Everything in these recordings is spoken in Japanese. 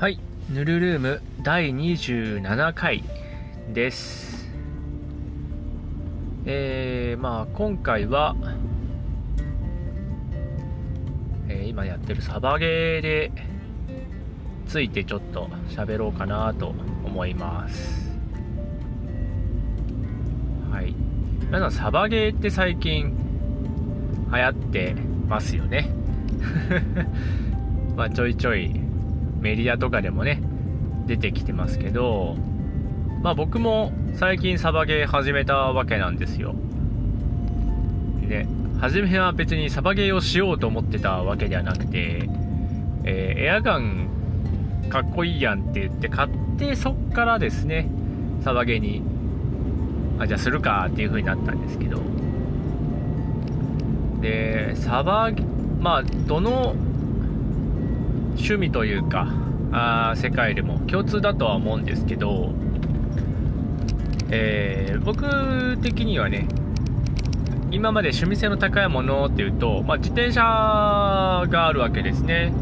はい、ヌルルーム第27回です。えー、まあ今回は、えー今やってるサバゲーでついてちょっと喋ろうかなと思います。はい。皆さんサバゲーって最近流行ってますよね。まあちょいちょいメディアとかでもね出てきてますけどまあ僕も最近サバゲー始めたわけなんですよ。で初めは別にサバゲーをしようと思ってたわけではなくて、えーエアガンかっこいいやんって言って買ってそっからですねサバゲーにあじゃあするかっていう風になったんですけど。でサバゲまあどの趣味というかあ世界でも共通だとは思うんですけど、えー僕的にはね今まで趣味性の高いものっていうと、まあ、自転車があるわけですね、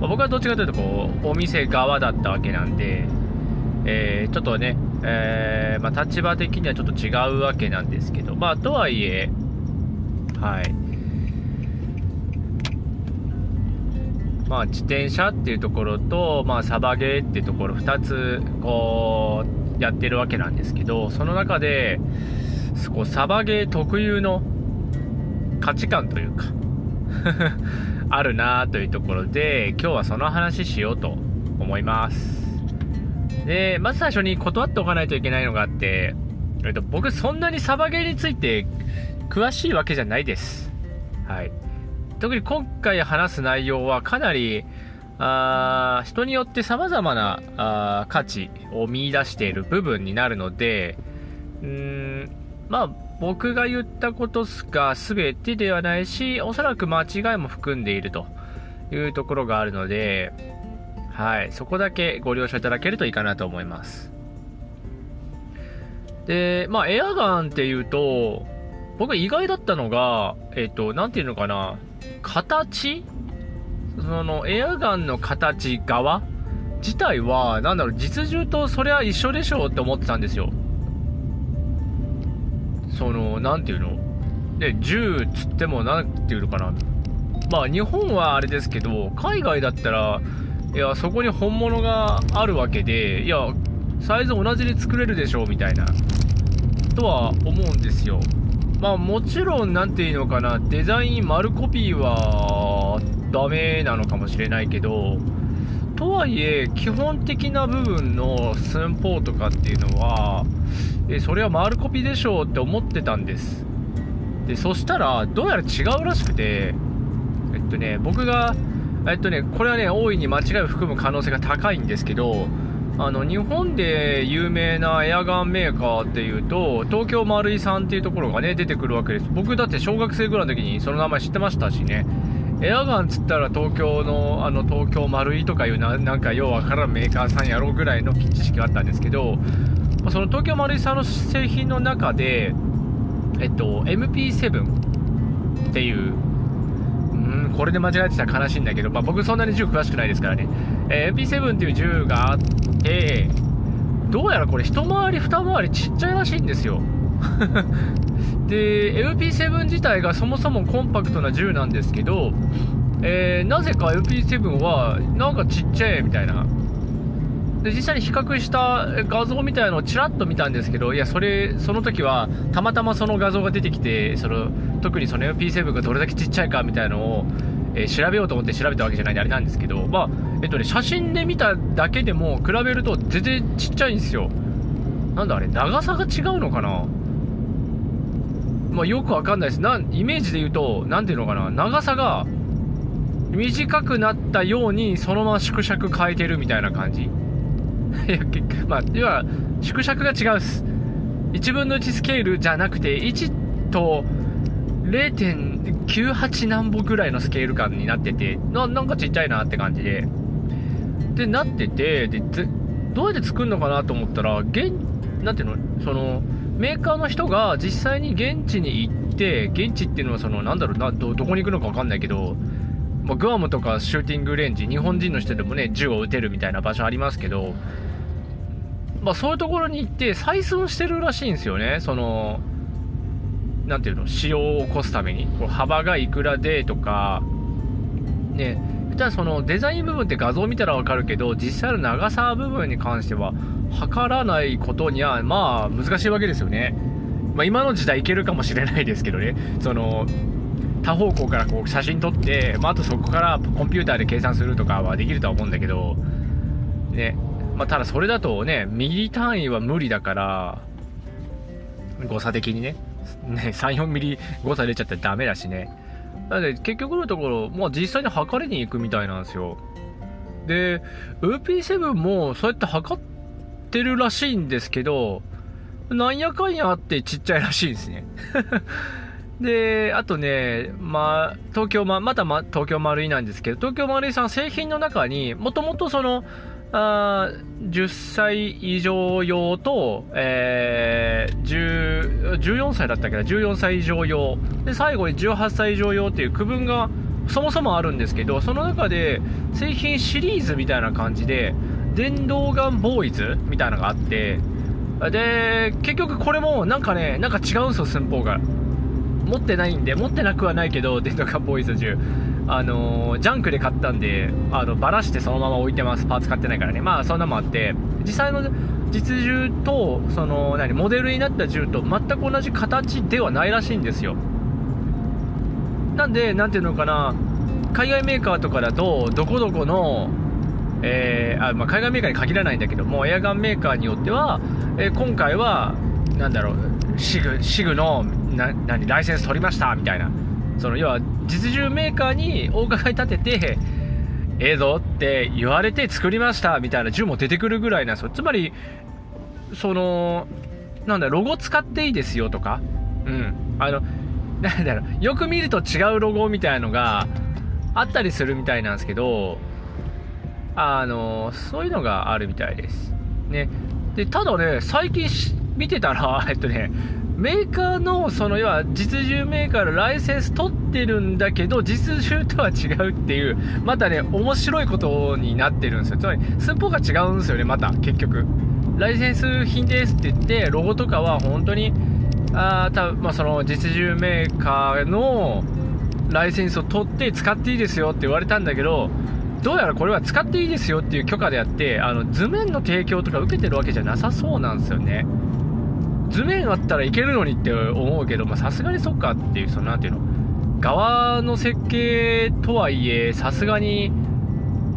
まあ僕はどっちかというとこうお店側だったわけなんで、えーちょっとね、えーまあ、立場的にはちょっと違うわけなんですけどまあとはいえはい。まあ、自転車っていうところと、まあ、サバゲーっていうところ2つこうやってるわけなんですけどその中でこうサバゲー特有の価値観というか あるなというところで今日はその話しようと思います。でまず最初に断っておかないといけないのがあって、えっと、僕そんなにサバゲーについて詳しいわけじゃないです。はい。特に今回話す内容はかなりあ人によって様々なあ価値を見出している部分になるのでうんまあ僕が言ったことが全てではないしおそらく間違いも含んでいるというところがあるのではいそこだけご了承いただけるといいかなと思います。でまあエアガンっていうと僕意外だったのがえっ、となんていうのかな。形？そのエアガンの形側？自体はなんだろう実銃とそれは一緒でしょうって思ってたんですよ。そのなんていうの？で銃つってもなんていうのかな？まあ日本はあれですけど海外だったらいやそこに本物があるわけでいやサイズ同じに作れるでしょうみたいなとは思うんですよ。まあもちろん何ていうのかなデザイン丸コピーはダメなのかもしれないけどとはいえ基本的な部分の寸法とかっていうのはえそれは丸コピーでしょうって思ってたんです。でそしたらどうやら違うらしくてえっとね僕がえっとねこれはね大いに間違いを含む可能性が高いんですけどあの日本で有名なエアガンメーカーっていうと東京丸井さんっていうところがね出てくるわけです。僕だって小学生ぐらいの時にその名前知ってましたしね。エアガンつったら東京のあの東京丸井とかいうななんかようわからんメーカーさんやろうぐらいの知識があったんですけどその東京丸井さんの製品の中でえっと MP7 っていううんこれで間違えてたら悲しいんだけど、まあ、僕そんなに銃詳しくないですからね、えー MP7 っていう銃があってどうやらこれ一回り二回りちっちゃいらしいんですよ。で MP7 自体がそもそもコンパクトな銃なんですけど、えーなぜか MP7 はなんかちっちゃいみたいな。で実際に比較した画像みたいのをちらっと見たんですけどいやそれその時はたまたまその画像が出てきてその特にその MP7 がどれだけちっちゃいかみたいのを、えー調べようと思って調べたわけじゃないんであれなんですけどまあえっとね写真で見ただけでも比べると全然ちっちゃいんですよ。なんだあれ長さが違うのかな？まあよくわかんないです。なイメージで言うと何ていうのかな？長さが短くなったようにそのまま縮尺変えてるみたいな感じ。いや結局まあ要は縮尺が違うっす。1分の1スケールじゃなくて1と0.98何歩ぐらいのスケール感になっててななんかちっちゃいなって感じで。でなっててでどうやって作るのかなと思ったら現なんていうの？そのメーカーの人が実際に現地に行って現地っていうのはそのなんだろう？などどこに行くのか分かんないけどまあ、グアムとかシューティングレンジ日本人の人でもね銃を撃てるみたいな場所ありますけど、まあ、そういうところに行って採寸してるらしいんですよね。そのなんていうの使用を起こすためにこう幅がいくらでとかねじゃあそのデザイン部分って画像見たらわかるけど実際の長さ部分に関しては測らないことにはまあ難しいわけですよね、まあ、今の時代いけるかもしれないですけどね。その多方向からこう写真撮って、まあ、あとそこからコンピューターで計算するとかはできるとは思うんだけどねまあ、ただそれだとねミリ単位は無理だから誤差的にね。ね34ミリ誤差出ちゃったらダメだしね。なので結局のところ、まあ、実際に測りに行くみたいなんですよ。で UP7 もそうやって測ってるらしいんですけどなんやかんやあってちっちゃいらしいんですね。で、あとね、まあ、東京、ま、また、ま、東京丸井なんですけど、東京丸井さん製品の中にもともとその、あ10歳以上用と、えー、14歳だったけな、14歳以上用。で、最後に18歳以上用っていう区分がそもそもあるんですけど、その中で製品シリーズみたいな感じで、電動ガンボーイズみたいなのがあって、で、結局これもなんかね、なんか違うんですよ、寸法が。持ってないんで、持ってなくはないけど、電動ガンボーイズ銃。あの、ジャンクで買ったんで、あの、ばらしてそのまま置いてます。パーツ買ってないからね。まあ、そんなもあって、実際の実銃と、その、何、モデルになった銃と全く同じ形ではないらしいんですよ。なんで、なんていうのかな、海外メーカーとかだと、どこどこの、えー、あまあ、海外メーカーに限らないんだけども、エアガンメーカーによっては、えー、今回は、なんだろう、シグ、シグの、な、何、ライセンス取りました、みたいな。その要は実銃メーカーにお伺い立ててええぞって言われて作りましたみたいな銃も出てくるぐらいなんですよ。つまりそのなんだロゴ使っていいですよとか。うん。あの なんだろう。よく見ると違うロゴみたいなのがあったりするみたいなんですけどあのそういうのがあるみたいです。ね。でただね最近見てたら えっとねメーカーの、その、要は、実銃メーカーのライセンス取ってるんだけど、実銃とは違うっていう、またね、面白いことになってるんですよ。つまり、寸法が違うんですよね、また、結局。ライセンス品ですって言って、ロゴとかは本当に、あたまあ、その、実銃メーカーのライセンスを取って使っていいですよって言われたんだけど、どうやらこれは使っていいですよっていう許可であって、あの、図面の提供とか受けてるわけじゃなさそうなんですよね。図面あったらいけるのにって思うけど、さすがにそっかっていう、そのなんていうの、側の設計とはいえ、さすがに、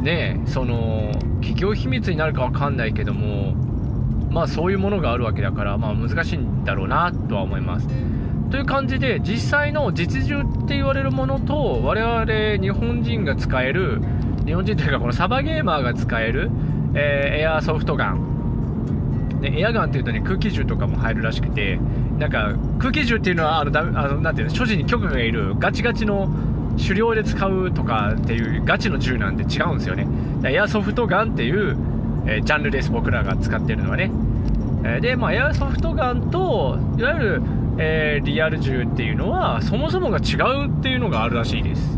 ね、その、企業秘密になるかわかんないけども、まあそういうものがあるわけだから、まあ難しいんだろうなとは思います。という感じで、実際の実銃って言われるものと、我々日本人が使える、日本人というかこのサバゲーマーが使える、えー、エアーソフトガン、ね、エアガンっていうとね、空気銃とかも入るらしくて、なんか、空気銃っていうのは、あの、だあのなんていうの、所持に許可がいる、ガチガチの狩猟で使うとかっていうガチの銃なんで違うんですよね。エアソフトガンっていう、えー、ジャンルです、僕らが使ってるのはね。えー、で、まあ、エアソフトガンと、いわゆる、えー、リアル銃っていうのは、そもそもが違うっていうのがあるらしいです。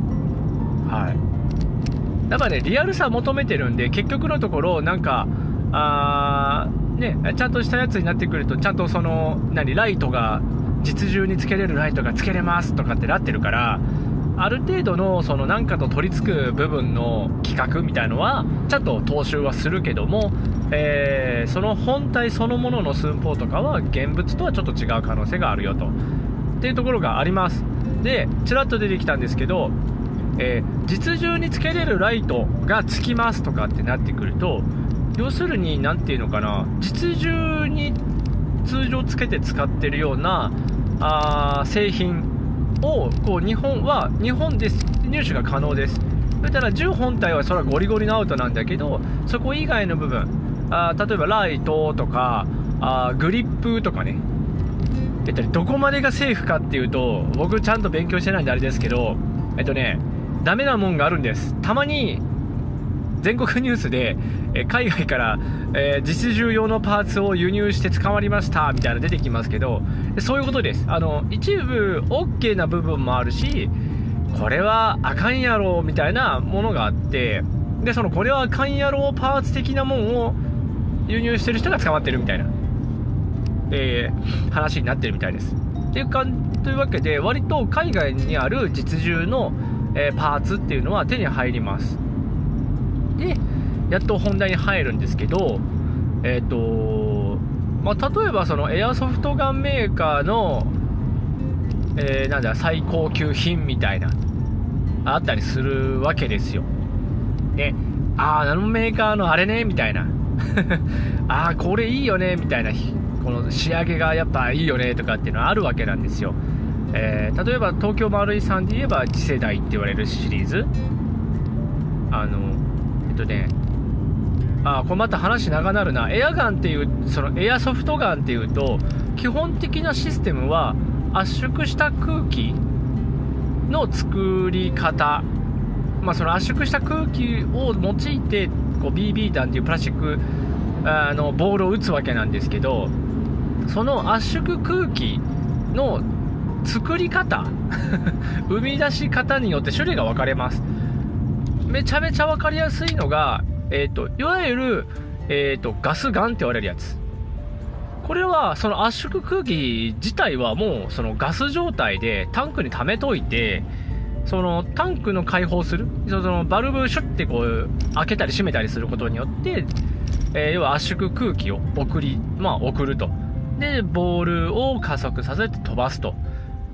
はい。だからね、リアルさ求めてるんで、結局のところ、なんか、あー、ね、ちゃんとしたやつになってくると、ちゃんとその、何、ライトが、実銃につけれるライトがつけれますとかってなってるから、ある程度のその何かと取り付く部分の規格みたいのはちゃんと踏襲はするけども、えー、その本体そのものの寸法とかは現物とはちょっと違う可能性があるよと。っていうところがあります。でちらっと出てきたんですけど、えー、実銃につけれるライトがつきますとかってなってくると要するに何ていうのかな実銃に通常つけて使ってるようなあ製品をこう日本は日本で入手が可能です。そしたら銃本体はそれはゴリゴリのアウトなんだけどそこ以外の部分あ例えばライトとかあグリップとかね。えっと、どこまでがセーフかっていうと僕ちゃんと勉強してないんであれですけどえっとねダメなもんがあるんです。たまに全国ニュースで、え海外から、えー、実銃用のパーツを輸入して捕まりましたみたいな出てきますけどそういうことです。あの一部 OK な部分もあるしこれはあかんやろみたいなものがあってでそのこれはあかんやろパーツ的なもんを輸入してる人が捕まってるみたいな、えー、話になってるみたいです。っていうかというわけで割と海外にある実銃の、えー、パーツっていうのは手に入ります。でやっと本題に入るんですけどえっ、ー、とまあ、例えばそのエアソフトガンメーカーの、えー、なんだ最高級品みたいなあったりするわけですよ。ね、ああ、あのメーカーのあれね、みたいな。ああ、これいいよね、みたいな。この仕上げがやっぱいいよね、とかっていうのはあるわけなんですよ。えー、例えば東京丸井さんで言えば次世代って言われるシリーズ。あの、とね、あこれまた話長なるな。エアガンっていう、そのエアソフトガンっていうと、基本的なシステムは圧縮した空気の作り方、まあ、その圧縮した空気を用いてこう BB 弾っていうプラスチックあのボールを打つわけなんですけどその圧縮空気の作り方。生み出し方によって種類が分かれます。めちゃめちゃ分かりやすいのが、えーと、いわゆる、えーとガスガンって言われるやつ。これはその圧縮空気自体はもうそのガス状態でタンクに溜めといてそのタンクの開放する。そのバルブシュッてこう開けたり閉めたりすることによって、えー、要は圧縮空気を送りまあ送ると。でボールを加速させて飛ばすと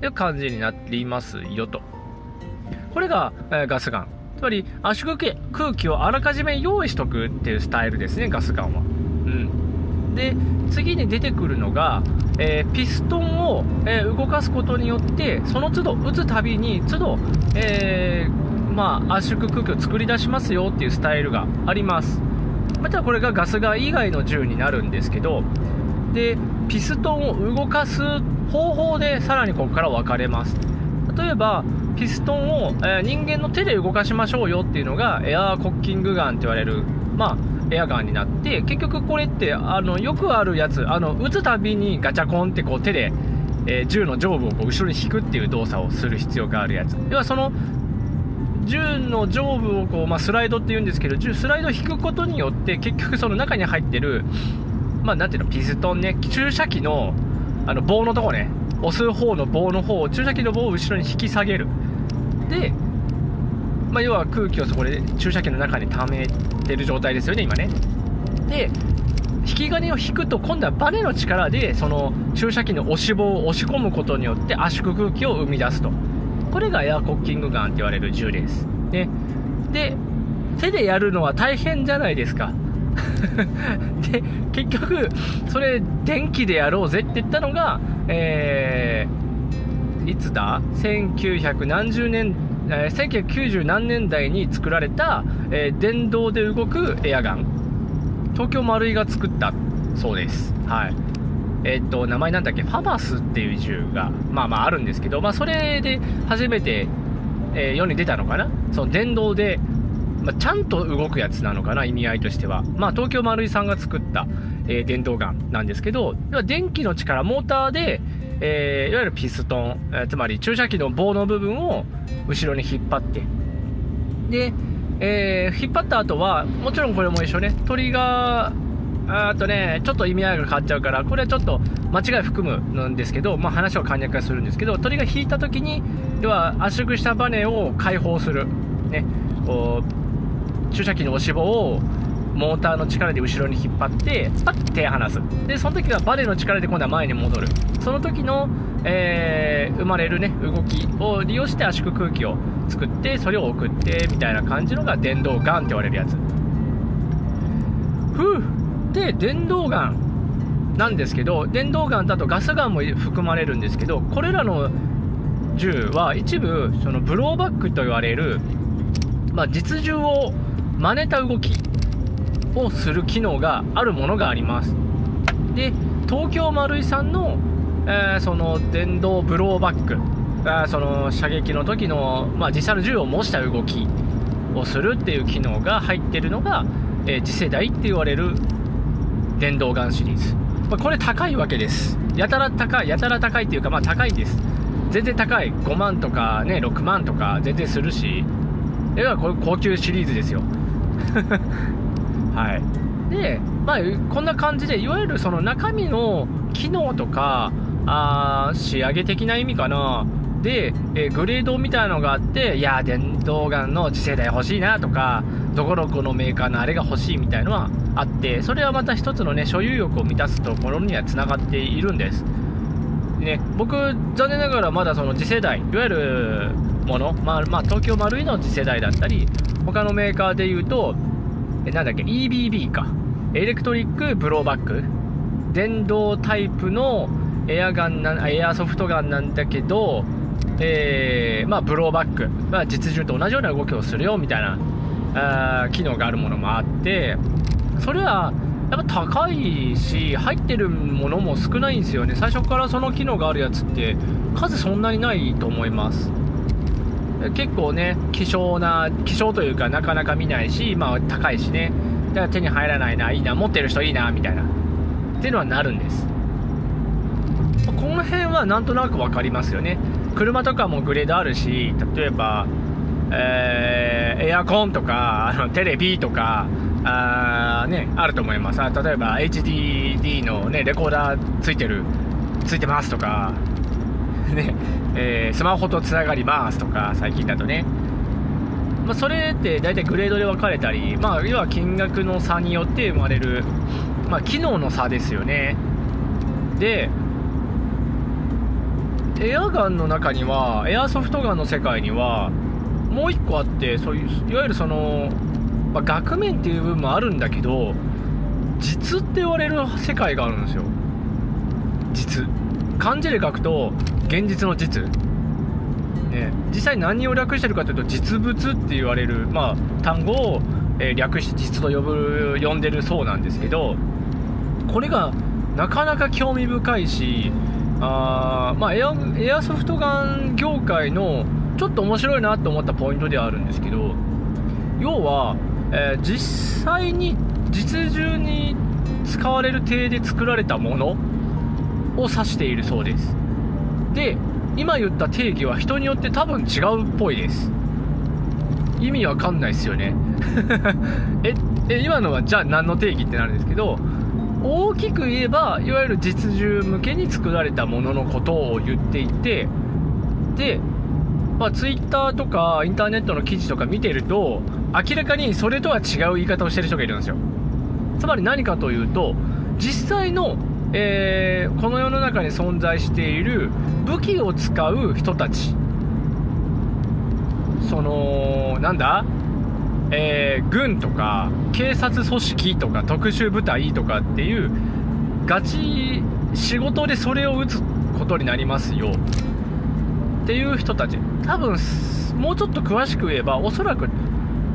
いう感じになっていますよと。これが、えー、ガスガン。つまり圧縮空気をあらかじめ用意しとくっていうスタイルですねガスガンは。うん。で次に出てくるのが、えー、ピストンを、えー、動かすことによってその都度打つたびに都度、えー、まあ、圧縮空気を作り出しますよっていうスタイルがあります。またこれがガスガン以外の銃になるんですけどでピストンを動かす方法でさらにここから分かれます例えばピストンを、え人間の手で動かしましょうよっていうのがエアーコッキングガンって言われるまあエアガンになって結局これってあのよくあるやつあの撃つたびにガチャコンってこう手で、えー、銃の上部をこう後ろに引くっていう動作をする必要があるやつ。要はその銃の上部をこう、まあ、スライドっていうんですけど銃スライドを引くことによって結局その中に入ってるまあ、なんていうのピストンね注射器のあの棒のとこね押す方の棒の方を注射器の棒を後ろに引き下げるでまあ、要は空気をそこで注射器の中に溜めてる状態ですよね、今ね。で、引き金を引くと今度はバネの力でその注射器の押し棒を押し込むことによって圧縮空気を生み出すと。これがエアコッキングガンって言われる銃です。ね。で、手でやるのは大変じゃないですか。で、結局、それ電気でやろうぜって言ったのが、えー、いつだ ?1900 何十年えー、1990何年代に作られた、えー、電動で動くエアガン。東京マルイが作ったそうです。はい。え、っと名前なんだっけ？ファバスっていう銃がまあまああるんですけど、まあ、それで初めて、えー、世に出たのかな？その電動で、まあ、ちゃんと動くやつなのかな意味合いとしては。まあ東京マルイさんが作った、えー、電動ガンなんですけど要は電気の力モーターでえー、いわゆるピストン、えー、つまり注射器の棒の部分を後ろに引っ張って。で、えー、引っ張った後はもちろんこれも一緒ね。トリガーあとねちょっと意味合いが変わっちゃうからこれはちょっと間違い含むんですけど、まあ、話を簡略化するんですけど鳥が引いた時に要は圧縮したバネを解放する、ね、こう注射器の押し棒をモーターの力で後ろに引っ張ってパッて手離す。でその時はバネの力で今度は前に戻る。その時の、えー、生まれるね動きを利用して圧縮空気を作ってそれを送ってみたいな感じのが電動ガンって言われるやつ。ふう。で電動ガンなんですけど電動ガンだとガスガンも含まれるんですけどこれらの銃は一部そのブローバックと言われる、まあ、実銃を真似た動きをする機能があるものがあります。で東京丸井さんの、えー、その電動ブローバック、えー、その射撃の時の、まあ、実際の銃を模した動きをするっていう機能が入ってるのが、えー、次世代って言われる電動ガンシリーズ、まあ、これ高いわけです。やたら高いやたら高いっていうかまあ高いです。全然高い。5万とかね6万とか全然するし。要はこれ高級シリーズですよ。はい。でまあこんな感じでいわゆるその中身の機能とかあ仕上げ的な意味かな。で、え、グレードみたいなのがあっていや電動ガンの次世代欲しいなとかどこどこのメーカーのあれが欲しいみたいなのはあってそれはまた一つのね所有欲を満たすところにはつながっているんです。ね僕残念ながらまだその次世代いわゆるもの、まあ、まあ、東京丸いの次世代だったり他のメーカーでいうとえなんだっけ EBB か。エレクトリックブローバック。電動タイプのエアガンなエアソフトガンなんだけどえー、まあ、ブローバック、まあ、実銃と同じような動きをするよみたいなあ機能があるものもあってそれはやっぱ高いし入ってるものも少ないんですよね。最初からその機能があるやつって数そんなにないと思います。結構ね希少な希少というかなかなか見ないしまあ高いしね。だから手に入らないないいな持ってる人いいなみたいな。っていうのはなるんです。この辺はなんとなく分かりますよね。車とかもグレードあるし例えば、えー、エアコンとかあのテレビとかあ,、ね、あると思います。例えば HDD の、ね、レコーダーついてるついてますとか、ねえー、スマホとつながりますとか最近だとね。まあ、それって大体グレードで分かれたり、まあ、要は金額の差によって生まれる、まあ、機能の差ですよね。でエアガンの中にはエアソフトガンの世界にはもう1個あってそういういわゆるその、まあ、額面っていう部分もあるんだけど実って言われる世界があるんですよ。実。漢字で書くと現実の実。ね、実際何を略してるかというと実物って言われる、まあ、単語を、えー、略して実と呼ぶ呼んでるそうなんですけどこれがなかなか興味深いしあまあエアエアソフトガン業界のちょっと面白いなと思ったポイントではあるんですけど要は、えー、実際に実銃に使われる体で作られたものを指しているそうです。で今言った定義は人によって多分違うっぽいです。意味わかんないですよね。ええ今のはじゃあ何の定義ってなるんですけど大きく言えばいわゆる実銃向けに作られたもののことを言っていてで、まあ、Twitter とかインターネットの記事とか見てると明らかにそれとは違う言い方をしてる人がいるんですよ。つまり何かというと実際の、えー、この世の中に存在している武器を使う人たち。そのなんだ？えー、軍とか警察組織とか特殊部隊とかっていうガチ仕事でそれを打つことになりますよ。っていう人たち。多分もうちょっと詳しく言えばおそらく、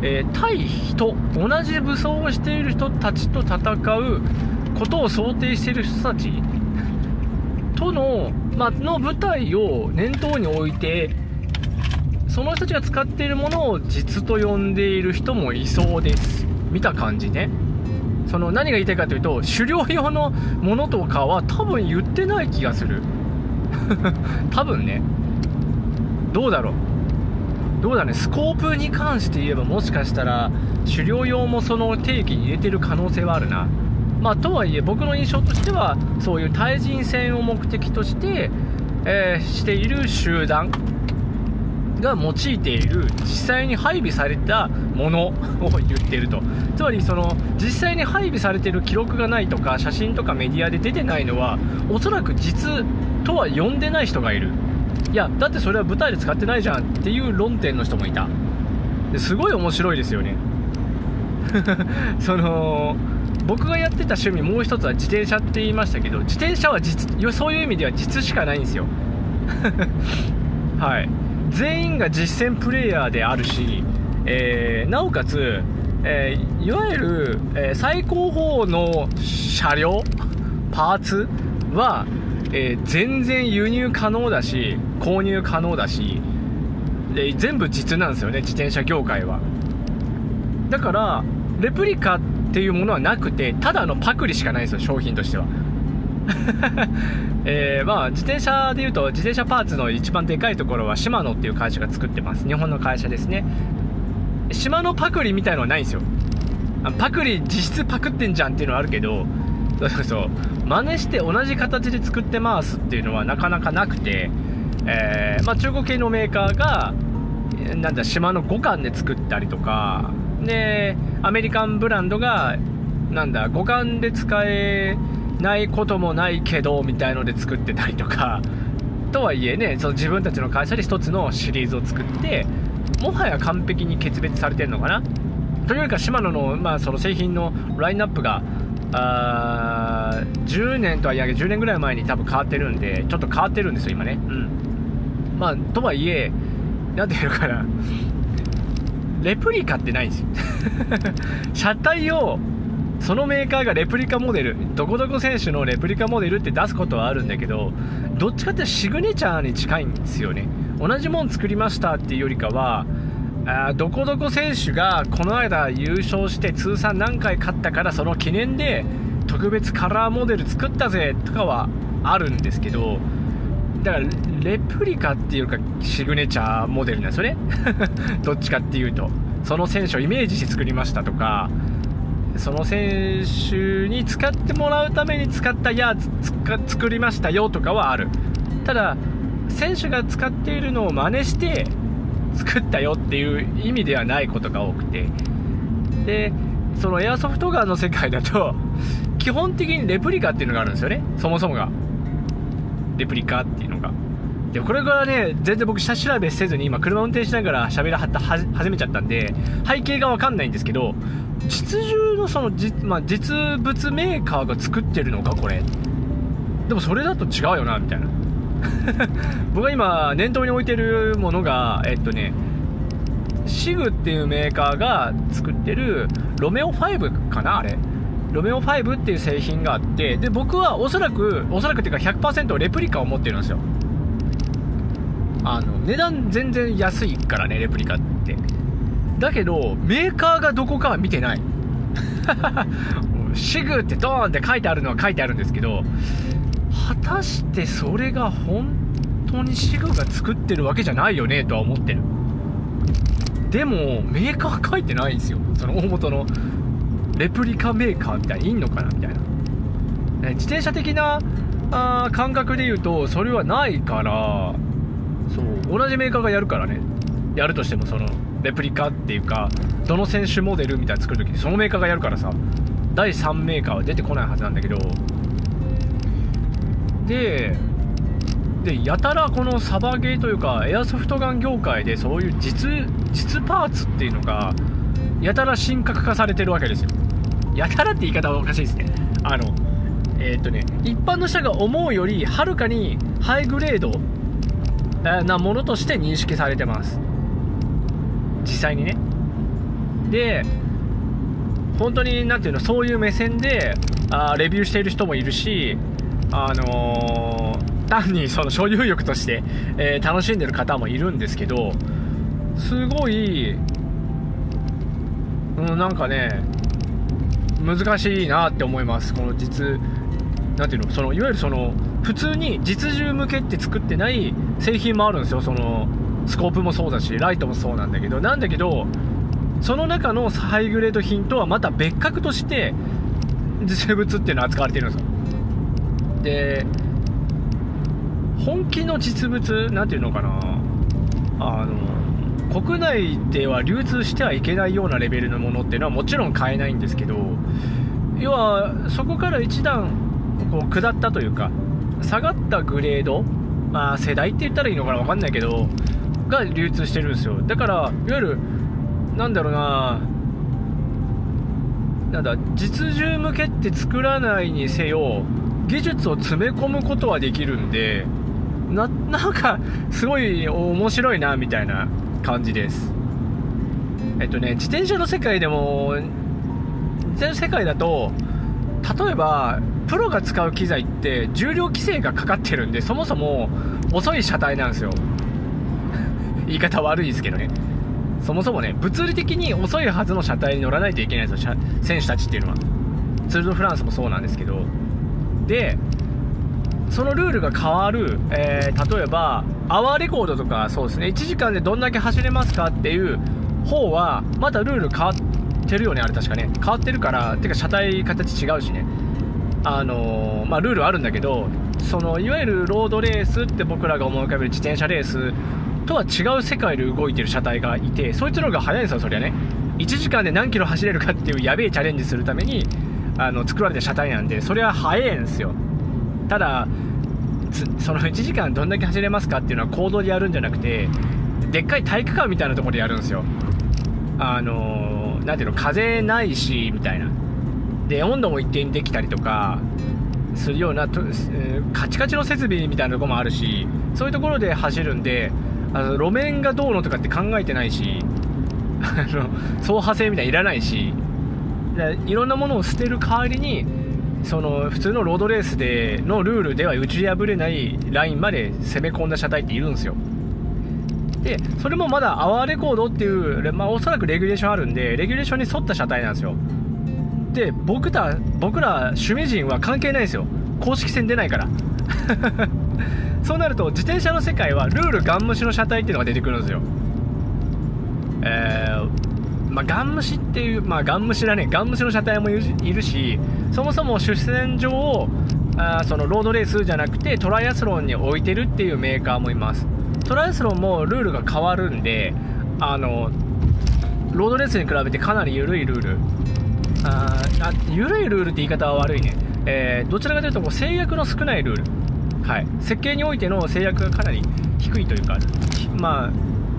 えー、対人同じ武装をしている人たちと戦うことを想定している人たち。との,、まの部隊を念頭に置いてその人たちが使っているものを実と呼んでいる人もいそうです。見た感じね。その何が言いたいかというと狩猟用のものとかは多分言ってない気がする。多分ね。どうだろう。どうだね？スコープに関して言えばもしかしたら狩猟用もその定義に入れてる可能性はあるな。まあとはいえ僕の印象としてはそういう対人戦を目的として、えー、している集団が用いている実際に配備されたものを言ってると。つまりその実際に配備されてる記録がないとか写真とかメディアで出てないのはおそらく実とは呼んでない人がいる。いやだってそれは舞台で使ってないじゃんっていう論点の人もいた。すごい面白いですよね。その僕がやってた趣味もう一つは自転車って言いましたけど自転車は実そういう意味では実しかないんですよ。はい。全員が実戦プレイヤーであるし、えー、なおかつ、えー、いわゆる、えー、最高峰の車両パーツは、え全然輸入可能だし購入可能だし、え全部実なんですよね自転車業界は。だからレプリカっていうものはなくてただのパクリしかないんですよ商品としては。えー、まあ自転車でいうと自転車パーツの一番でかいところはシマノっていう会社が作ってます。日本の会社ですね。シマノパクリみたいのはないんですよ。パクリ実質パクってんじゃんっていうのはあるけどそう。そう。そう。真似して同じ形で作ってますっていう。のはなかなかなくて、えー、まあ、中国系のメーカーがなんだ島の五感で作ったりとかでアメリカンブランドがなんだ五感で使えないこともないけどみたいので作ってたりとかとはいえねその自分たちの会社で1つのシリーズを作ってもはや完璧に決別されてるのかなというかシマノの,、まあその製品のラインナップがあ10年とはいえ10年ぐらい前に多分変わってるんでちょっと変わってるんですよ今ね。うん。まあとはいえ何ていうのかな。レプリカってないんですよ。車体をそのメーカーがレプリカモデルどこどこ選手のレプリカモデルって出すことはあるんだけどどっちかってシグネチャーに近いんですよね。同じもん作りましたっていうよりかはあどこどこ選手がこの間優勝して通算何回勝ったからその記念で特別カラーモデル作ったぜとかはあるんですけどだからレプリカっていうかシグネチャーモデルなんですよね。どっちかっていうと。その選手をイメージして作りましたとかその選手に使ってもらうために使ったやつ作りましたよとかはある。ただ選手が使っているのを真似して作ったよっていう意味ではないことが多くて。でそのエアソフトガンの世界だと 基本的にレプリカっていうのがあるんですよね。そもそもが。レプリカっていうのが。でこれからね全然僕下調べせずに今車運転しながら喋らはった始めちゃったんで背景が分かんないんですけど実銃のそのじ、まあ、実物メーカーが作ってるのかこれ。でもそれだと違うよなみたいな。僕が今念頭に置いてるものがえっとねシグっていうメーカーが作ってるロメオ5かなあれ。ロメオ5っていう製品があってで僕はおそらくおそらくっていうか100%レプリカを持ってるんですよ。あの値段全然安いからねレプリカって。だけどメーカーがどこかは見てない。シグってドーンって書いてあるのは書いてあるんですけど果たしてそれが本当にシグが作ってるわけじゃないよねとは思ってる。でもメーカー書いてないんですよ。その大元のレプリカメーカーみたいにいんのかなみたいな。自転車的なあ感覚で言うとそれはないからそう同じメーカーがやるからね。やるとしてもそのレプリカっていうかどの選手モデルみたいな作る時にそのメーカーがやるからさ第3メーカーは出てこないはずなんだけどででやたらこのサバゲーというかエアソフトガン業界でそういう実実パーツっていうのがやたら神格化されてるわけですよ。やたらって言い方はおかしいですね。あのえー、っとね一般の人が思うよりはるかにハイグレードなものとして認識されてます。実際にね。で本当に何ていうのそういう目線であレビューしている人もいるしあのー、単にその所有欲として、えー、楽しんでる方もいるんですけどすごい、うん、なんかね難しいなって思います。この実何ていうのそのいわゆるその普通に実銃向けって作ってない製品もあるんですよ。そのスコープもそうだしライトもそうなんだけど。なんだけどその中のハイグレード品とはまた別格として実物っていうのは扱われてるんですよ。で本気の実物何ていうのかな。あの国内では流通してはいけないようなレベルのものっていうのはもちろん買えないんですけど要はそこから一段こう下ったというか下がったグレードまあ世代って言ったらいいのかな分かんないけどが流通してるんですよ。だからいわゆるなんだろうななんだ実銃向けって作らないにせよ技術を詰め込むことはできるんでななんかすごい面白いなみたいな感じです。えっとね自転車の世界でも自転車の世界だと例えばプロが使う機材って重量規制がかかってるんでそもそも遅い車体なんですよ。言い方悪いですけどね。そもそもね物理的に遅いはずの車体に乗らないといけないんですよ選手たちっていうのは。ツール・ド・フランスもそうなんですけど。でそのルールが変わる、えー、例えばアワーレコードとかそうですね1時間でどんだけ走れますかっていう方はまたルール変わってるよねあれ確かね。変わってるからてか車体形違うしね。あのー、まあ、ルールあるんだけどそのいわゆるロードレースって僕らが思い浮かべる自転車レースとは違う世界で動いてる車体がいてそいつの方が速いんですよそりゃね。1時間で何キロ走れるかっていうやべえチャレンジするためにあの作られた車体なんでそれは速いんすよ。ただその1時間どんだけ走れますかっていうのは行動でやるんじゃなくてでっかい体育館みたいなところでやるんですよ。あの何ていうの風ないしみたいな。で温度も一定にできたりとかするようなカチカチの設備みたいなとこもあるしそういうところで走るんであの路面がどうのとかって考えてないしあの走破性みたいないらないしでいろんなものを捨てる代わりにその普通のロードレースでのルールでは打ち破れないラインまで攻め込んだ車体っているんですよ。でそれもまだアワーレコードっていう、まあ、おそらくレギュレーションあるんでレギュレーションに沿った車体なんですよ。で僕ら僕ら趣味人は関係ないですよ。公式戦出ないから。そうなると自転車の世界はルールガン無視の車体っていうのが出てくるんですよ。えー、まあ、ガン無視っていう、まあ、ガン無視だね、ガン無視の車体もいるし、そもそも主戦場をあそのロードレースじゃなくてトライアスロンに置いてるっていうメーカーもいます。トライアスロンもルールが変わるんで、あのロードレースに比べてかなり緩いルール、ああ緩いルールって言い方は悪いね、えー、どちらかというとこう制約の少ないルール、はい、設計においての制約がかなり低いというか、まあ、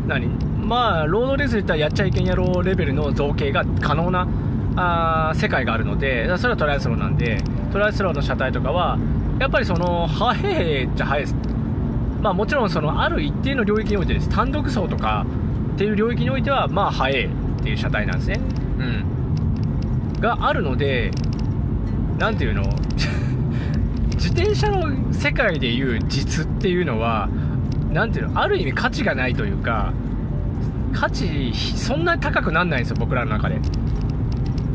何？まあロードレースで言ったらやっちゃいけんやろうレベルの造形が可能なあ世界があるのでそれはトライアスロンなんでトライアスロンの車体とかはやっぱりその速いじゃ速いです。まあもちろんそのある一定の領域においてです。単独走とかっていう領域においてはまあ速いっていう車体なんですね。うんがあるので何ていうの？自転車の世界でいう実っていうのは何ていうの？ある意味価値がないというか価値そんなに高くなんないんですよ僕らの中で。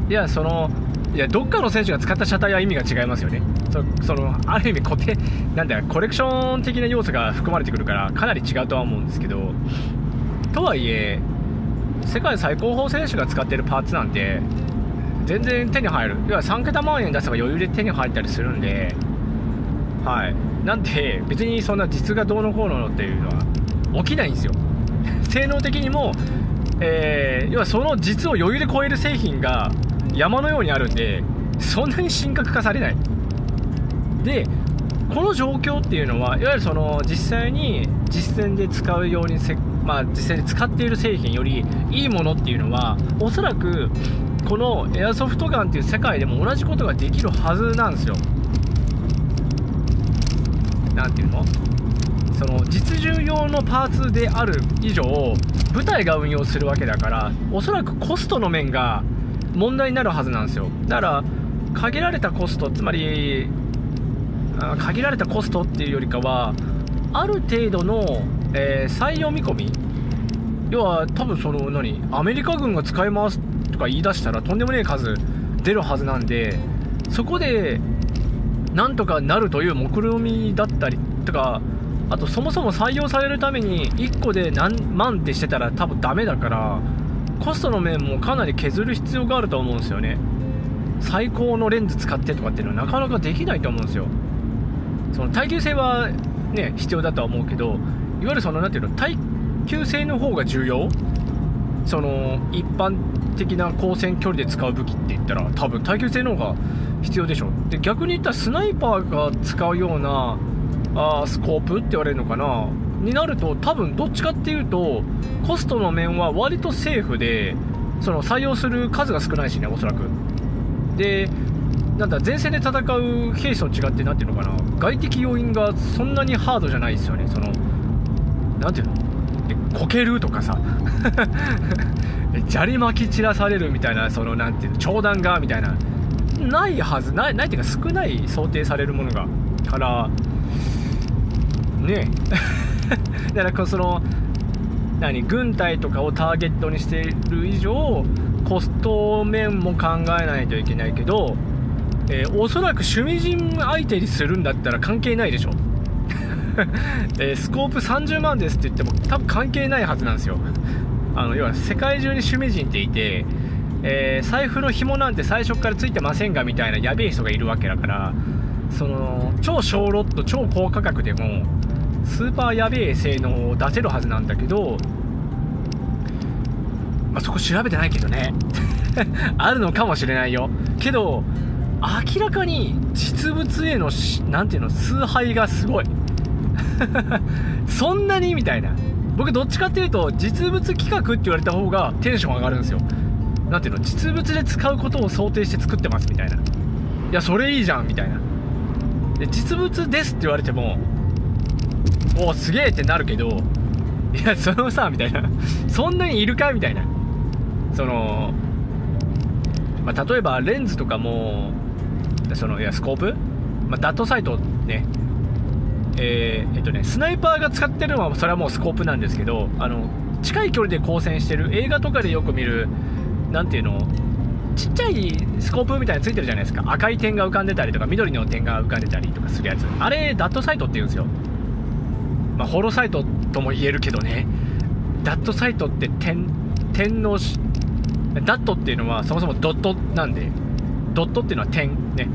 いやそのいやどっかの選手が使った車体は意味が違いますよね。そのある意味固定なんだコレクション的な要素が含まれてくるからかなり違うとは思うんですけど。とはいえ世界最高峰選手が使ってるパーツなんて全然手に入る。要は3桁万円出せば余裕で手に入ったりするんで。はい。なんで別にそんな実がどうのこうのっていうのは起きないんですよ。性能的にも、えー、要はその実を余裕で超える製品が山のようにあるんでそんなに神格化されない。でこの状況っていうのはいわゆるその実際に実践で使うようにせ、まあ、実際に使っている製品よりいいものっていうのはおそらくこのエアソフトガンっていう世界でも同じことができるはずなんですよ。何ていうの？その実銃用のパーツである以上部隊が運用するわけだからおそらくコストの面が問題になるはずなんですよ。だから限られたコストつまり限られたコストっていうよりかはある程度の、えー、採用見込み。要は多分その何アメリカ軍が使い回すとか言い出したらとんでもねえ数出るはずなんでそこでなんとかなるという目論みだったりとかあとそもそも採用されるために1個で何万ってしてたら多分ダメだからコストの面もかなり削る必要があると思うんですよね。最高のレンズ使ってとかっていうのはなかなかできないと思うんですよ。その耐久性はね必要だとは思うけどいわゆるその何ていうの耐久性の方が重要？その一般的な光線距離で使う武器って言ったら多分耐久性の方が必要でしょ。で逆に言ったらスナイパーが使うようなあスコープって言われるのかな？になると多分どっちかっていうとコストの面は割とセーフでその採用する数が少ないしねおそらく。でなんだ前線で戦う兵士と違って何ていうのかな？外的要因がそんなにハードじゃないですよね。その何ていうの？こけるとかさ。砂利巻き散らされるみたいなその何ていうの？長弾がみたいな。ないはずないないっていうか少ない想定されるものが。からね。だからその何軍隊とかをターゲットにしている以上コスト面も考えないといけないけどえー、おそらく趣味人相手にするんだったら関係ないでしょ。えー、スコープ30万ですって言っても多分関係ないはずなんですよ。あの要は世界中に趣味人っていて、えー、財布の紐なんて最初からついてませんがみたいなやべえ人がいるわけだからその超小ロット超高価格でもスーパーやべえ性能を出せるはずなんだけど、まあ、そこ調べてないけどね。あるのかもしれないよ。けど明らかに実物への何ていうの崇拝がすごい。そんなにみたいな。僕どっちかっていうと実物企画って言われた方がテンション上がるんですよ。何ていうの実物で使うことを想定して作ってますみたいな。いやそれいいじゃんみたいな。で実物ですって言われてもおおすげえってなるけどいやそのさみたいな。そんなにいるか？みたいな。その、まあ、例えばレンズとかもそのいやスコープ、まあ、ダットサイトね。えー、えっとねスナイパーが使ってるのはそれはもうスコープなんですけどあの近い距離で光線してる映画とかでよく見る何ていうのちっちゃいスコープみたいについてるじゃないですか。赤い点が浮かんでたりとか緑の点が浮かんでたりとかするやつ。あれダットサイトって言うんですよ。まあ、ホロサイトとも言えるけどね。ダットサイトって点点のダットっていうのはそもそもドットなんで。ドットっていうのは点ね。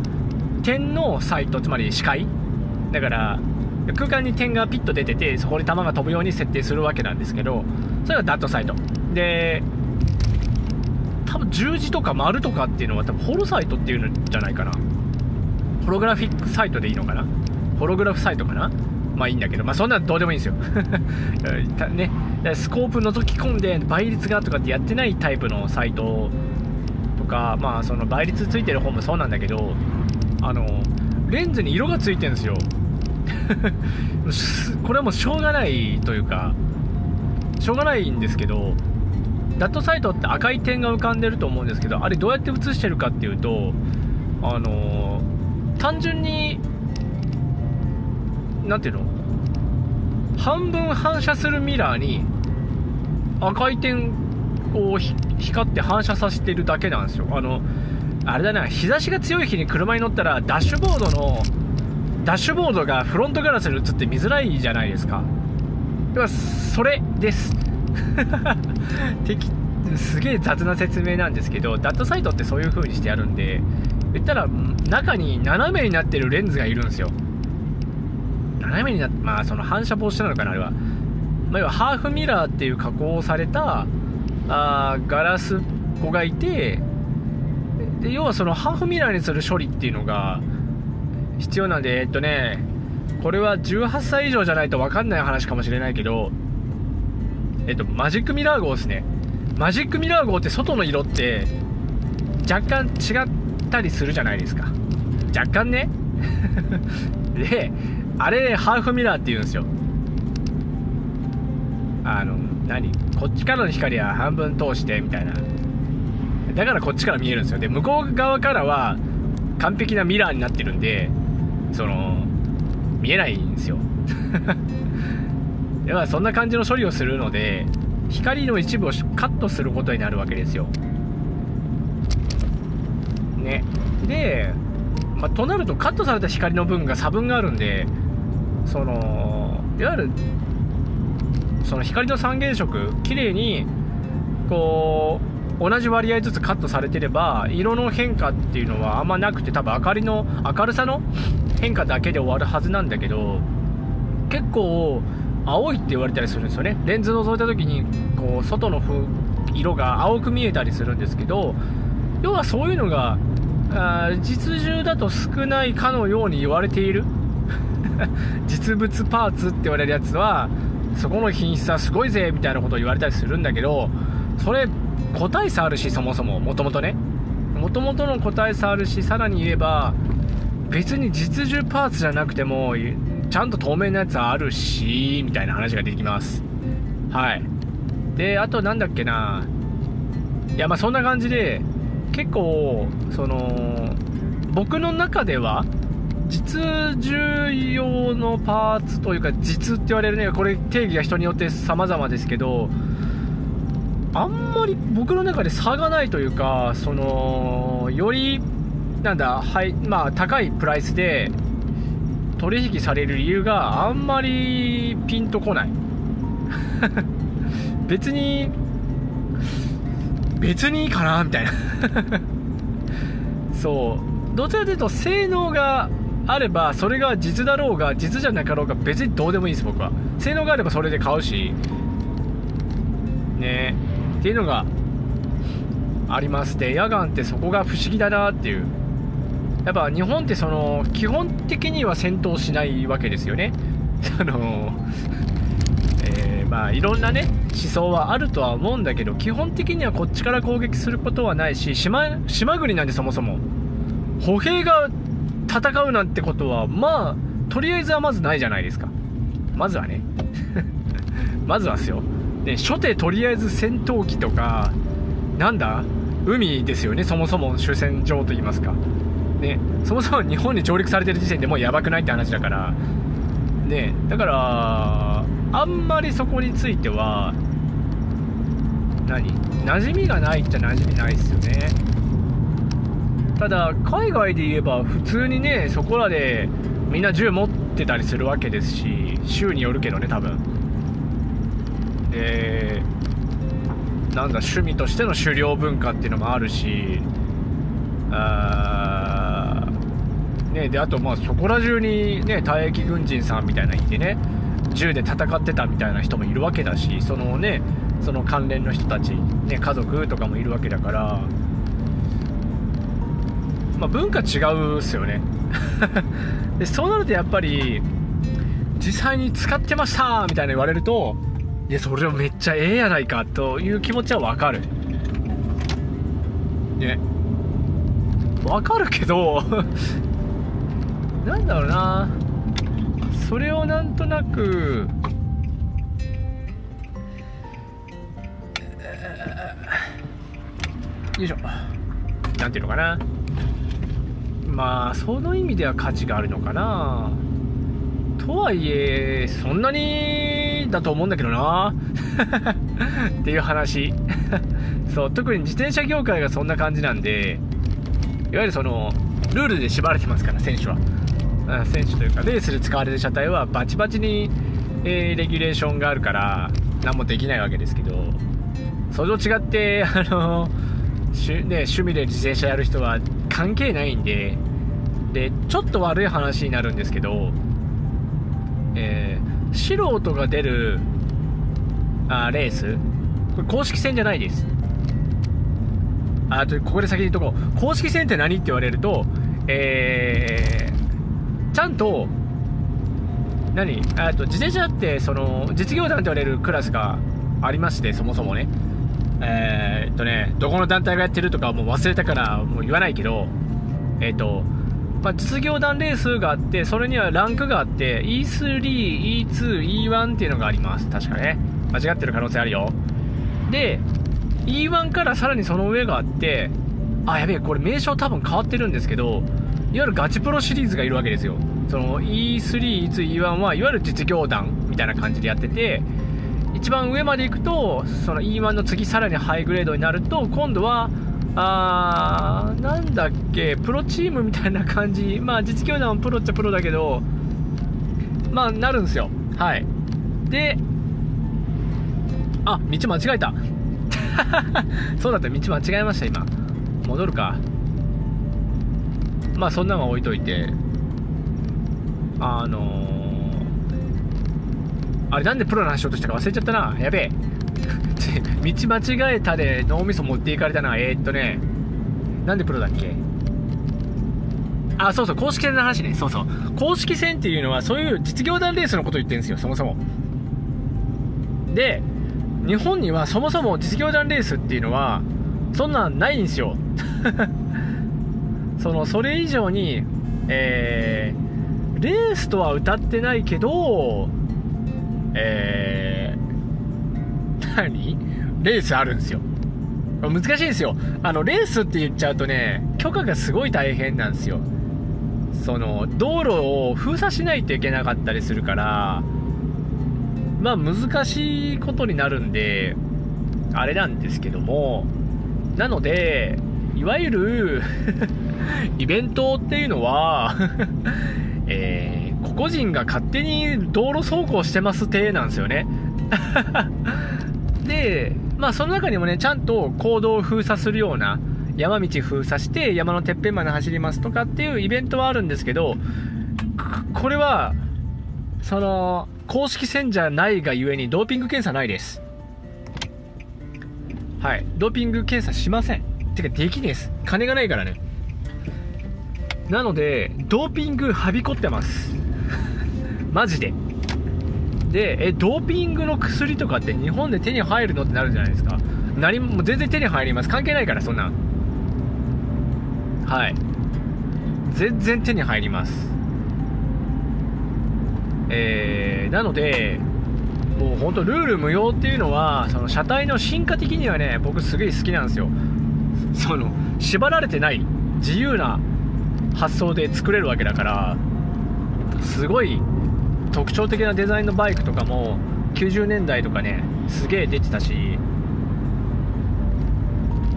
点のサイトつまり視界。だから空間に点がピッと出ててそこに球が飛ぶように設定するわけなんですけどそれがダットサイト。で多分十字とか丸とかっていうのは多分ホロサイトっていうんじゃないかな。ホログラフィックサイトでいいのかな？ホログラフサイトかな？まあいいんだけど、まあそんなどうでもいいんですよ。ね、スコープ覗き込んで倍率がとかってやってないタイプのサイトとか、まあその倍率ついてる方もそうなんだけど、あの、レンズに色がついてるんですよ。これはもうしょうがないというか、しょうがないんですけど、ダットサイトって赤い点が浮かんでると思うんですけど、あれどうやって映してるかっていうと、あの単純に何ていうの？半分反射するミラーに赤い点を光って反射させてるだけなんですよ。あのあれだな日差しが強い日に車に乗ったらダッシュボードのダッシュボードがフロントガラスに映って見づらいじゃないですか。だからそれです。すげえ雑な説明なんですけどダットサイトってそういう風にしてやるんで言ったら中に斜めになってるレンズがいるんですよ。斜めになって、まあ、その反射防止なのかな、あれは。まあ、要はハーフミラーっていう加工をされたあガラス子がいてで要はそのハーフミラーにする処理っていうのが必要なんでえっとねこれは18歳以上じゃないと分かんない話かもしれないけどえっとマジックミラー号ですね。マジックミラー号って外の色って若干違ったりするじゃないですか。若干ね。であれハーフミラーって言うんですよ。あの何？こっちからの光は半分通してみたいな。だからこっちから見えるんですよ。で向こう側からは完璧なミラーになってるんでその見えないんですよ。だからそんな感じの処理をするので光の一部をカットすることになるわけですよ。ね。で、まあ、となるとカットされた光の分が差分があるんでそのいわゆるその光の三原色綺麗にこう同じ割合ずつカットされてれば色の変化っていうのはあんまなくて多分明かりの明るさの変化だけで終わるはずなんだけど結構青いって言われたりするんですよね。レンズ覗いた時にこう外の色が青く見えたりするんですけど要はそういうのがあ実銃だと少ないかのように言われている。実物パーツって言われるやつはそこの品質はすごいぜみたいなことを言われたりするんだけどそれ個体差あるしそもそももともとね。もともとの個体差あるしさらに言えば別に実銃パーツじゃなくてもちゃんと透明なやつあるしみたいな話が出てきます。はい。であとなんだっけな。いやまあそんな感じで結構その僕の中では実重用のパーツというか実って言われるねこれ定義が人によって様々ですけどあんまり僕の中で差がないというかそのよりなんだ、はいまあ、高いプライスで取引される理由があんまりピンとこない。別に別にいいかなみたいな。そう。どちらかというと性能があればそれが実だろうが実じゃなかろうが別にどうでもいいです僕は。性能があればそれで買うし。ね。っていうのがあります。で野岩ってそこが不思議だなっていう。やっぱ日本ってその基本的には戦闘しないわけですよね。そのえー、まあいろんなね思想はあるとは思うんだけど基本的にはこっちから攻撃することはないし島島国なんでそもそも。歩兵が戦うなんてことはまあとりあえずはまずないじゃないですか。まずはね。まずはですよ。で初手とりあえず戦闘機とかなんだ？海ですよねそもそも主戦場といいますか。ねそもそも日本に上陸されてる時点でもうやばくないって話だから。ねだからあんまりそこについては何？馴染みがないっちゃ馴染みないっすよね。ただ海外で言えば普通にねそこらでみんな銃持ってたりするわけですし州によるけどね多分。でなんだ趣味としての狩猟文化っていうのもあるしあねであとまあそこら中にね退役軍人さんみたいなのいてね銃で戦ってたみたいな人もいるわけだしそのねその関連の人たち、ね、家族とかもいるわけだから、まあ、文化違うっすよね。でそうなるとやっぱり実際に使ってましたみたいな言われるといやそれはめっちゃええやないかという気持ちはわかる。ね。わかるけど なんだろうな。それをなんとなくよいしょ。なんていうのかな。まあその意味では価値があるのかな。とはいえそんなにだと思うんだけどな。っていう話。そう特に自転車業界がそんな感じなんでいわゆるそのルールで縛られてますから選手は。選手というかレースで使われる車体はバチバチに、えー、レギュレーションがあるから何もできないわけですけどそれと違ってあの、ね、趣味で自転車やる人は関係ないんででちょっと悪い話になるんですけど、えー、素人が出るあレースこれ公式戦じゃないです。あとここで先に言っとこう。公式戦って何って言われるとえー、ちゃんと何？あと自転車ってその実業団って言われるクラスがありましてそもそもね。えー、っとねどこの団体がやってるとかもう忘れたからもう言わないけどえー、っとま、実業団レースがあってそれにはランクがあって E3、E2、E1 っていうのがあります。確かね。間違ってる可能性あるよ。で E1 からさらにその上があってあやべえこれ名称多分変わってるんですけどいわゆるガチプロシリーズがいるわけですよ。その E3、E2、E1 はいわゆる実業団みたいな感じでやってて一番上まで行くとその E1 の次さらにハイグレードになると今度はあーなんだっけプロチームみたいな感じ。まあ実業団はプロっちゃプロだけどまあなるんですよ。はい。であ道間違えた。そうだった道間違えました今。戻るか。まあそんなのは置いといて。あのー、あれなんでプロの話しようとしたか忘れちゃったな。やべえ。道間違えたで脳みそ持っていかれたな。えー、っとね。なんでプロだっけ？あそうそう。公式戦の話ね。そうそう。公式戦っていうのはそういう実業団レースのこと言ってるんですよ。そもそも。で日本にはそもそも実業団レースっていうのはそんなんないんですよ。そのそれ以上にえー、レースとは歌ってないけどえー、何？レースあるんですよ。難しいんですよ。あのレースって言っちゃうとね許可がすごい大変なんですよ。その道路を封鎖しないといけなかったりするからまあ難しいことになるんで、あれなんですけども、なので、いわゆる イベントっていうのは えー、個人が勝手に道路走行してます体なんですよね で、まあその中にもね、ちゃんと行動を封鎖するような、山道封鎖して山のてっぺんまで走りますとかっていうイベントはあるんですけど、これは、その、公式戦じゃないがゆえにドーピング検査ないです。はい。ドーピング検査しません。てか、できねえです。金がないからね。なので、ドーピングはびこってます。マジで。で、え、ドーピングの薬とかって日本で手に入るのってなるじゃないですか。何も、全然手に入ります。関係ないから、そんな。はい。全然手に入ります。えー、なので、もう本当ルール無用っていうのは、その車体の進化的にはね、僕すげえ好きなんですよ。その、縛られてない、自由な発想で作れるわけだから、すごい特徴的なデザインのバイクとかも90年代とかねすげえ出てたし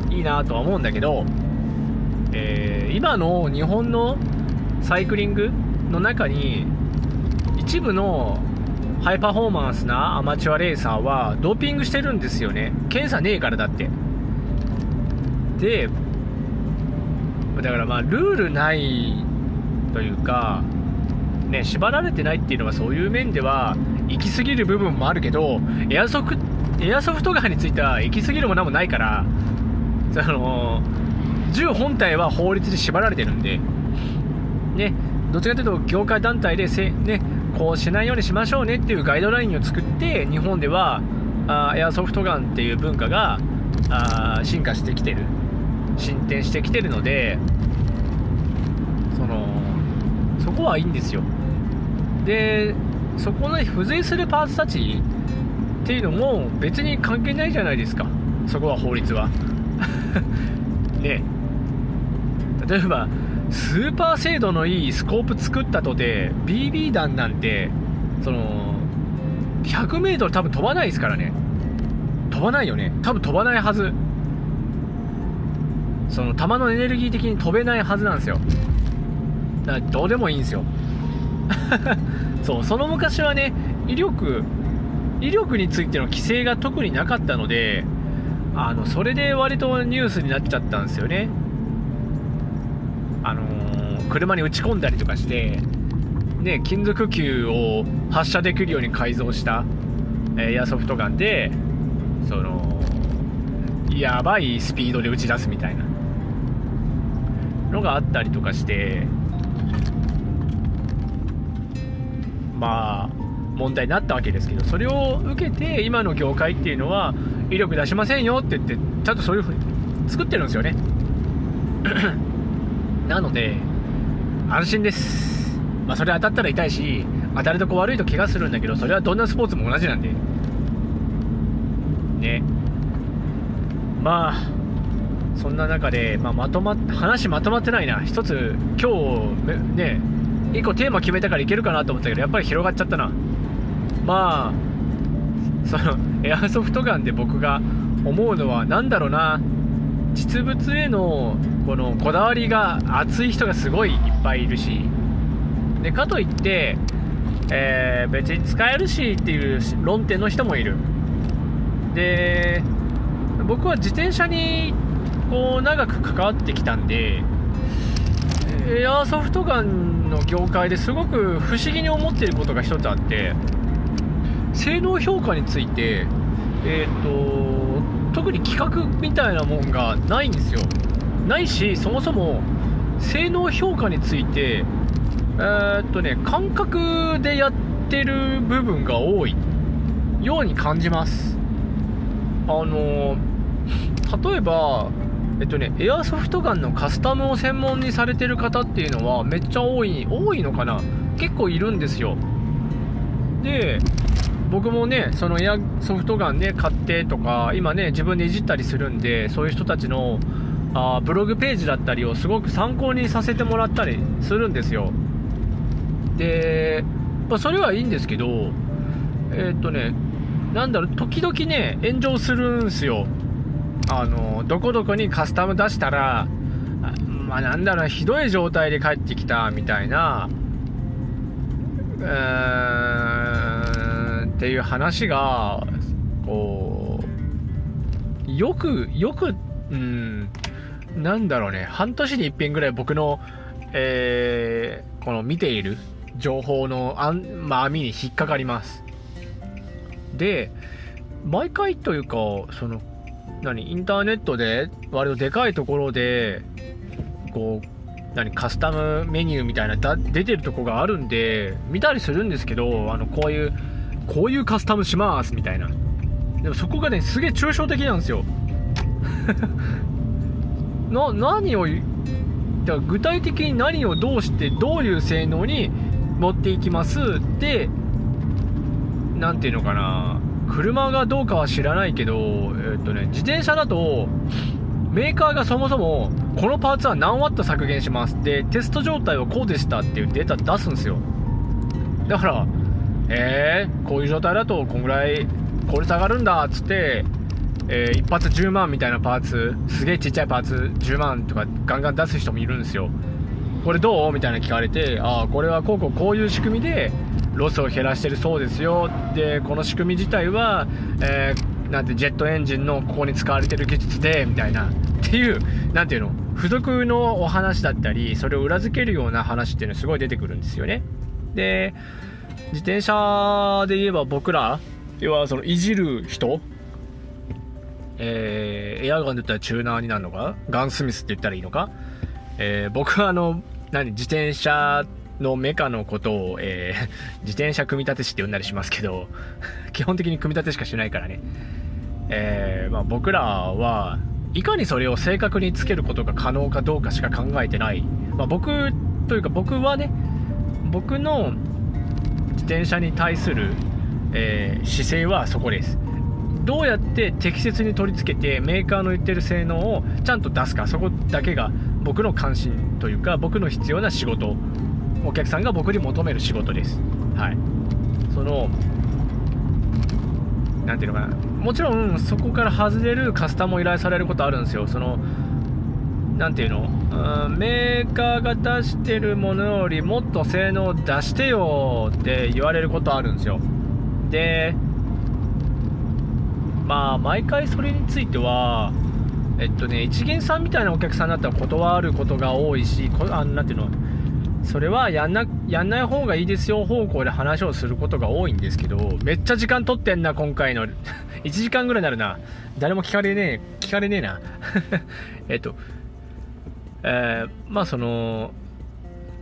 いいなとは思うんだけど、えー、今の日本のサイクリングの中に一部のハイパフォーマンスなアマチュアレーサーはドーピングしてるんですよね。検査ねえからだって。でだからまあルールないというかね、縛られてないっていうのはそういう面では行き過ぎる部分もあるけどエアソフエアソフトガンについては行き過ぎるものもないからその銃本体は法律で縛られてるんでねどっちかというと業界団体でせ、ね、こうしないようにしましょうねっていうガイドラインを作って日本ではあエアソフトガンっていう文化があ進化してきてる。進展してきてるのでそのそこはいいんですよ。でそこの付随するパーツたちっていうのも別に関係ないじゃないですか。そこは法律は。ね。例えばスーパー精度のいいスコープ作ったとて BB 弾なんてその 100m 多分飛ばないですからね。飛ばないよね。多分飛ばないはず。その弾のエネルギー的に飛べないはずなんですよ。だからどうでもいいんですよ。そうその昔はね威力威力についての規制が特になかったのであのそれで割とニュースになっちゃったんですよね。あのー、車に打ち込んだりとかしてね金属球を発射できるように改造したエアソフトガンでそのやばいスピードで打ち出すみたいなのがあったりとかしてまあ、問題になったわけですけど、それを受けて、今の業界っていうのは、威力出しませんよって言って、ちゃんとそういうふうに作ってるんですよね。なので、安心です。まあ、それ当たったら痛いし、当たるとこ悪いと怪我するんだけど、それはどんなスポーツも同じなんで。ね。まあ、そんな中で、まあ、まとま話まとまってないな。一つ、今日、ね、1個テーマ決めたからいけるかなと思ったけどやっぱり広がっちゃったな。まあそのエアソフトガンで僕が思うのは何だろうな。実物へのこのこだわりが熱い人がすごいいっぱいいるし。でかといって、えー、別に使えるしっていう論点の人もいる。で僕は自転車にこう長く関わってきたんでエアソフトガンの業界ですごく不思議に思っていることが一つあって性能評価について、えーと、特に企画みたいなもんがないんですよ。ないしそもそも性能評価についてえー、っとね感覚でやってる部分が多い。ように感じます。あの例えばえっとね、エアソフトガンのカスタムを専門にされてる方っていうのはめっちゃ多い、多いのかな？結構いるんですよ。で、僕もね、そのエアソフトガンね、買ってとか、今ね、自分でいじったりするんで、そういう人たちのあブログページだったりをすごく参考にさせてもらったりするんですよ。で、まあ、それはいいんですけど、えー、っとね、なんだろう、時々ね、炎上するんすよ。あのどこどこにカスタム出したらまあなんだろうひどい状態で帰ってきたみたいなうんっていう話がこうよくよくうんなんだろうね半年に一遍ぐらい僕のえー、この見ている情報のあん、まあ、網に引っかかります。で毎回というかその何インターネットで割とでかいところでこう何カスタムメニューみたいなだ出てるとこがあるんで見たりするんですけどあのこういうこういうカスタムしますみたいな。でもそこがねすげえ抽象的なんですよ。な何をだから具体的に何をどうしてどういう性能に持っていきますって何ていうのかな。車がどうかは知らないけど、えっとね、自転車だとメーカーがそもそもこのパーツは何ワット削減しますでテスト状態はこうでしたっていうデータ出すんですよ。だからえー、こういう状態だとこんぐらい効率上がるんだっつってえー、一発10万みたいなパーツすげえちっちゃいパーツ10万とかガンガン出す人もいるんですよ。これどう？みたいな聞かれてああこれはこうこうこういう仕組みでロスを減らしてるそうですよ。でこの仕組み自体は、えー、なんてジェットエンジンのここに使われてる技術でみたいな。っていう何ていうの？付属のお話だったりそれを裏付けるような話っていうのすごい出てくるんですよね。で自転車で言えば僕ら要はそのいじる人えー、エアガンで言ったらチューナーになるのか？ガンスミスって言ったらいいのか、えー、僕はあの何自転車のメカのことを、えー、自転車組み立て師って呼んだりしますけど 基本的に組み立てしかしないからね、えまあ、僕らはいかにそれを正確につけることが可能かどうかしか考えてない、まあ、僕というか僕はね僕の自転車に対する、え姿勢はそこです。どうやって適切に取り付けてメーカーの言ってる性能をちゃんと出すかそこだけが僕の関心というか僕の必要な仕事お客さんが僕に求める仕事です。はい。その何ていうのかな。もちろんそこから外れるカスタムを依頼されることあるんですよ。その何ていうの？メーカーが出してるものよりもっと性能出してよって言われることあるんですよ。でまあ毎回それについてはえっとね一元さんみたいなお客さんだったら断ることが多いしこあなんていうの？それはやんなやんない方がいいですよ方向で話をすることが多いんですけどめっちゃ時間取ってんな今回の。1時間ぐらいになるな。誰も聞かれねえ聞かれねえな。えっとえー、まあその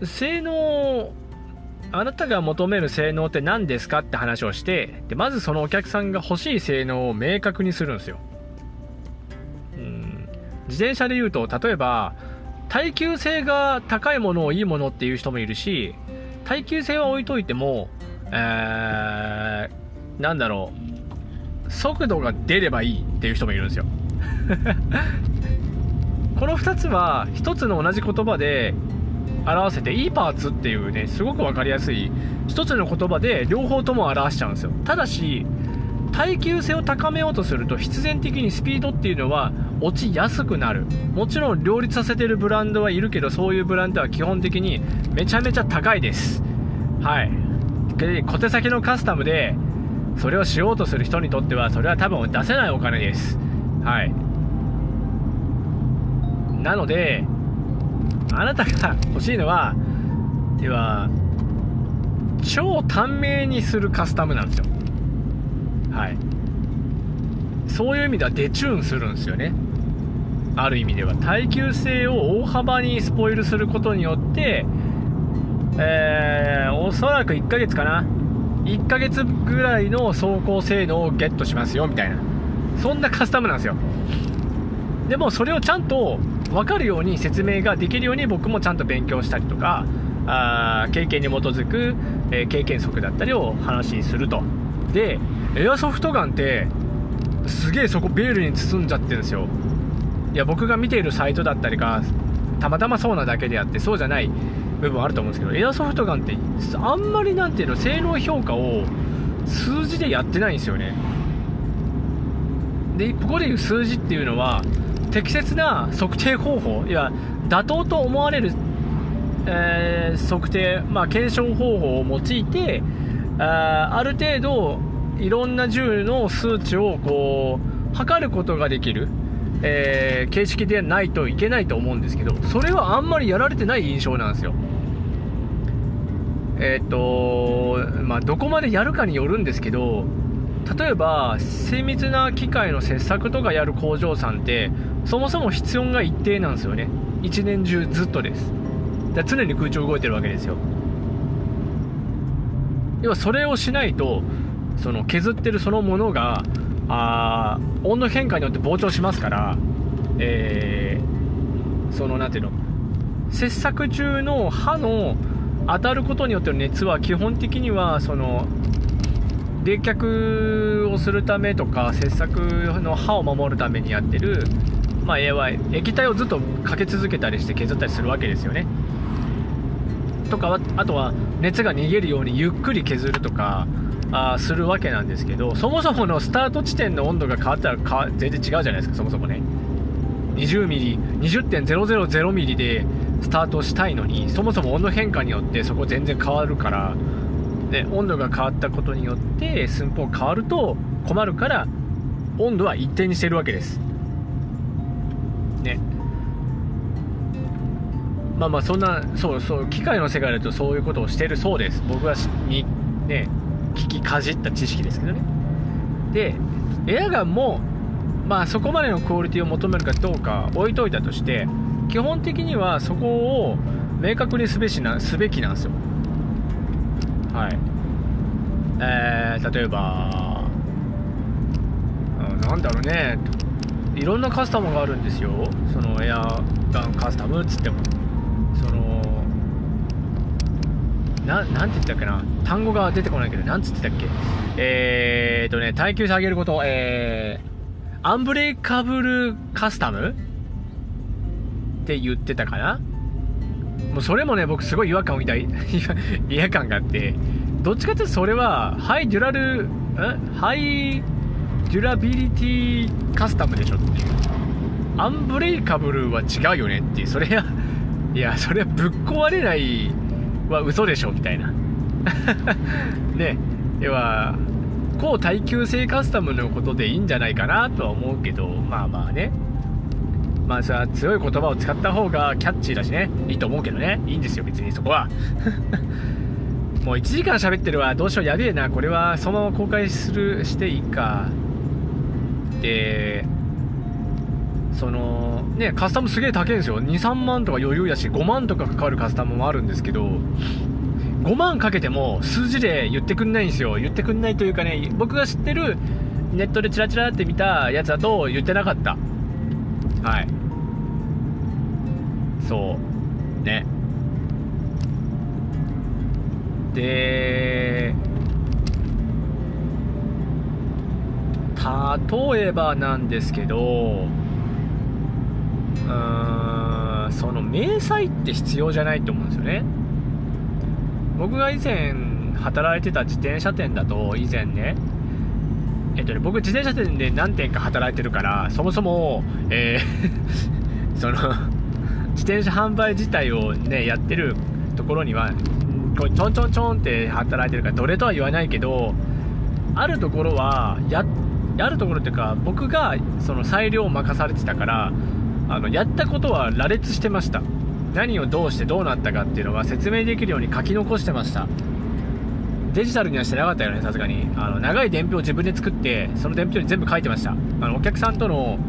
性能あなたが求める性能って何ですかって話をしてでまずそのお客さんが欲しい性能を明確にするんですよ。うん。自転車で言うと例えば耐久性が高いものをいいものっていう人もいるし耐久性は置いといてもえー、なんだろう。速度が出ればいいっていう人もいるんですよ。この2つは1つの同じ言葉で表せていいパーツっていうねすごく分かりやすい一つの言葉で両方とも表しちゃうんですよ。ただし耐久性を高めようとすると必然的にスピードっていうのは落ちやすくなる。もちろん両立させてるブランドはいるけどそういうブランドは基本的にめちゃめちゃ高いです。はい。で小手先のカスタムでそれをしようとする人にとってはそれは多分出せないお金です。はい。なのであなたが欲しいのはでは超短命にするカスタムなんですよ。はい。そういう意味ではデチューンするんですよね。ある意味では。耐久性を大幅にスポイルすることによってえー、おそらく1ヶ月かな。1ヶ月ぐらいの走行性能をゲットしますよみたいな。そんなカスタムなんですよ。でもそれをちゃんと分かるように説明ができるように僕もちゃんと勉強したりとかあ経験に基づく、えー、経験則だったりを話にすると。でエアソフトガンってすげえそこベールに包んじゃってるんですよ。いや僕が見ているサイトだったりがたまたまそうなだけであってそうじゃない部分あると思うんですけどエアソフトガンってあんまりなんていうの性能評価を数字でやってないんですよね。でここでいう数字っていうのは適切な測定方法いや妥当と思われる、えー、測定、まあ、検証方法を用いてあある程度いろんな銃の数値をこう測ることができる、えー、形式でないといけないと思うんですけどそれはあんまりやられてない印象なんですよ。えっ、とまあどこまでやるかによるんですけど例えば精密な機械の切削とかやる工場さんってそもそも室温が一定なんですよね。一年中ずっとです。常に空調動いてるわけですよ。要はそれをしないとその削ってるそのものがあ温度変化によって膨張しますから、えー、その何ていうの切削中の刃の当たることによっての熱は基本的にはその冷却をするためとか切削の刃を守るためにやってる、まあ、液体をずっとかけ続けたりして削ったりするわけですよね。とかあとは熱が逃げるようにゆっくり削るとかあするわけなんですけどそもそものスタート地点の温度が変わったら全然違うじゃないですかそもそもね20ミリ20.000ミリでスタートしたいのにそもそも温度変化によってそこ全然変わるからで温度が変わったことによって寸法変わると困るから温度は一定にしてるわけです。ね。まあまあそんなそうそう機械の世界だとそういうことをしてるそうです。僕はにね聞きかじった知識ですけどね。でエアガンもまあそこまでのクオリティを求めるかどうか置いといたとして基本的にはそこを明確にすべしなすべきなんですよ。はい。えー、例えば、うん、なんだろうね。いろんなカスタムがあるんですよ。そのエアガンカスタムっつっても。そのななんて言ったっけな。単語が出てこないけどなんつってたっけ。えーとね耐久差上げること。えー、アンブレイカブルカスタムって言ってたかな。もうそれもね、僕すごい違和感を抱い、違和感があって、どっちかっていうとそれは、 high dural、high durability custom でしょっていう。 unbreakable は違うよねっていう。それは、いや、それはぶっ壊れないは嘘でしょみたいな。ね、では、高耐久性カスタムのことでいいんじゃないかなとは思うけど、まあまあね。まあさ強い言葉を使った方がキャッチーだしね。いいと思うけどね。いいんですよ別にそこは。もう1時間喋ってるわ。どうしようやべえな。これはそのまま公開するしていいか。でそのねカスタムすげえ高いんですよ。23万とか余裕やし5万とかかかるカスタムもあるんですけど5万かけても数字で言ってくんないんですよ。言ってくんないというかね僕が知ってるネットでチラチラって見たやつだと言ってなかった。はい。そう。ね。で例えばなんですけどうーんその明細って必要じゃないと思うんですよね。僕が以前働いてた自転車店だと以前ねえっとね僕自転車店で何店か働いてるからそもそもえー その自転車販売自体をねやってるところにはこうちょんちょんちょんって働いてるからどれとは言わないけどあるところはやあるところっていうか僕がその裁量を任されてたからあのやったことは羅列してました。何をどうしてどうなったかっていうのは説明できるように書き残してました。デジタルにはしてなかったよねさすがに。あの長い伝票を自分で作ってその伝票に全部書いてました。あのお客さんとの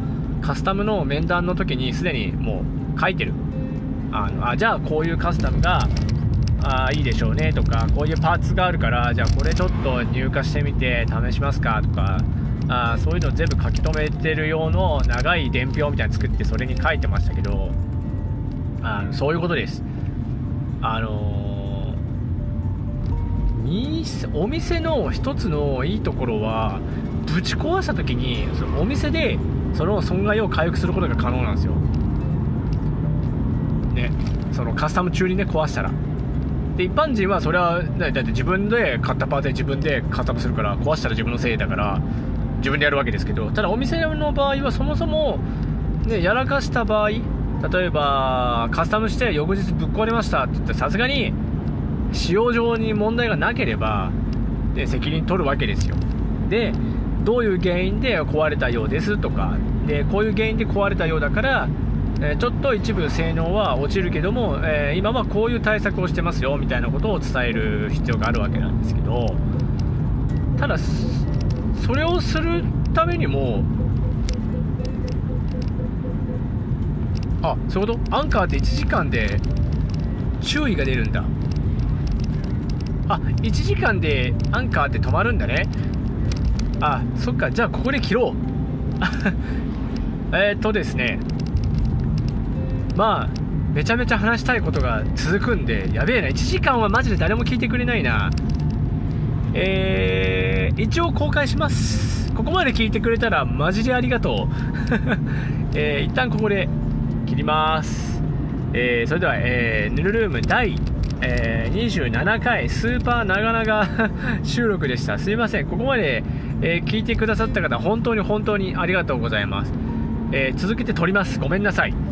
カスタムの面談の時にすでにもう書いてる。あのあじゃあこういうカスタムがあいいでしょうねとかこういうパーツがあるからじゃあこれちょっと入荷してみて試しますかとかあそういうの全部書き留めてる用の長い伝票みたいなの作ってそれに書いてましたけどあのそういうことです。あのー、お店の一つのいいところはぶち壊した時にそのお店でその損害を回復することが可能なんですよ。ねそのカスタム中にね壊したら。で一般人はそれはだって自分で買ったパーツで自分でカスタムするから壊したら自分のせいだから自分でやるわけですけどただお店の場合はそもそも、ね、やらかした場合例えばカスタムして翌日ぶっ壊れましたって言ってさすがに使用上に問題がなければ、ね、責任取るわけですよ。でどういう原因で壊れたようですとかでこういう原因で壊れたようだからえちょっと一部性能は落ちるけども、えー、今はこういう対策をしてますよみたいなことを伝える必要があるわけなんですけどただそれをするためにもあそういうこと？アンカーって1時間で注意が出るんだ。あ1時間でアンカーって止まるんだね。あそっかじゃあここで切ろう。えっとですね。まあめちゃめちゃ話したいことが続くんでやべえな1時間はマジで誰も聞いてくれないな。えー、一応公開します。ここまで聞いてくれたらマジでありがとう、えー、一旦ここで切ります、えー、それでは、えー、ヌルルーム第、えー、27回スーパー長々 収録でした。すいません。ここまで、えー、聞いてくださった方本当に本当にありがとうございます、えー、続けて撮ります。ごめんなさい。